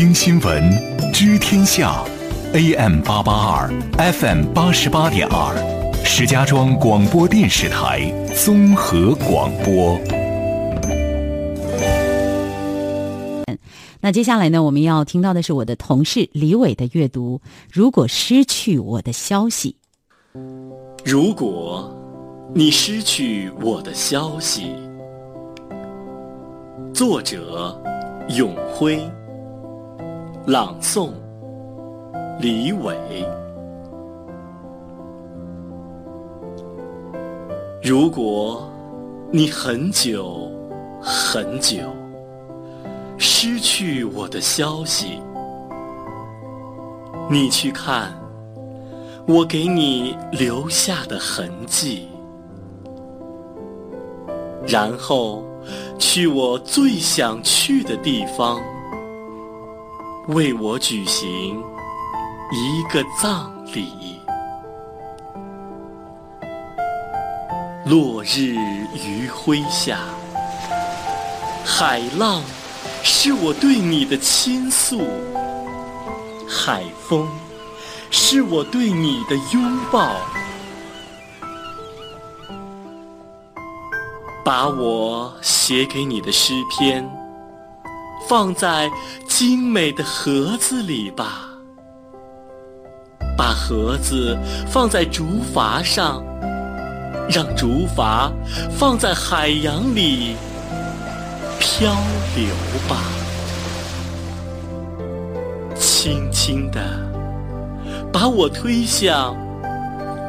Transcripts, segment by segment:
听新闻，知天下，AM 八八二，FM 八十八点二，石家庄广播电视台综合广播。那接下来呢，我们要听到的是我的同事李伟的阅读。如果失去我的消息，如果你失去我的消息，作者永辉，朗诵李伟。如果你很久很久。失去我的消息，你去看我给你留下的痕迹，然后去我最想去的地方，为我举行一个葬礼。落日余晖下，海浪。是我对你的倾诉，海风；是我对你的拥抱，把我写给你的诗篇放在精美的盒子里吧，把盒子放在竹筏上，让竹筏放在海洋里。漂流吧，轻轻地把我推向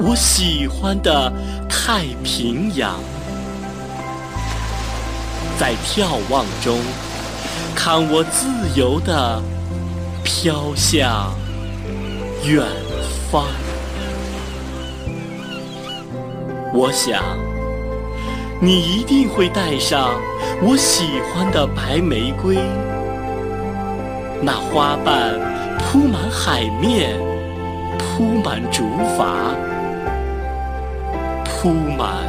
我喜欢的太平洋，在眺望中看我自由地飘向远方。我想，你一定会带上。我喜欢的白玫瑰，那花瓣铺满海面，铺满竹筏，铺满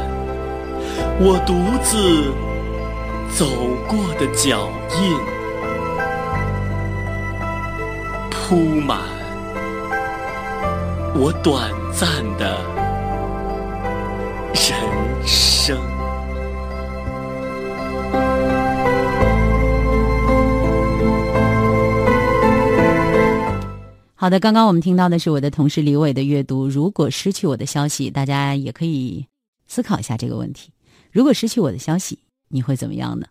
我独自走过的脚印，铺满我短暂的人生。好的，刚刚我们听到的是我的同事李伟的阅读。如果失去我的消息，大家也可以思考一下这个问题：如果失去我的消息，你会怎么样呢？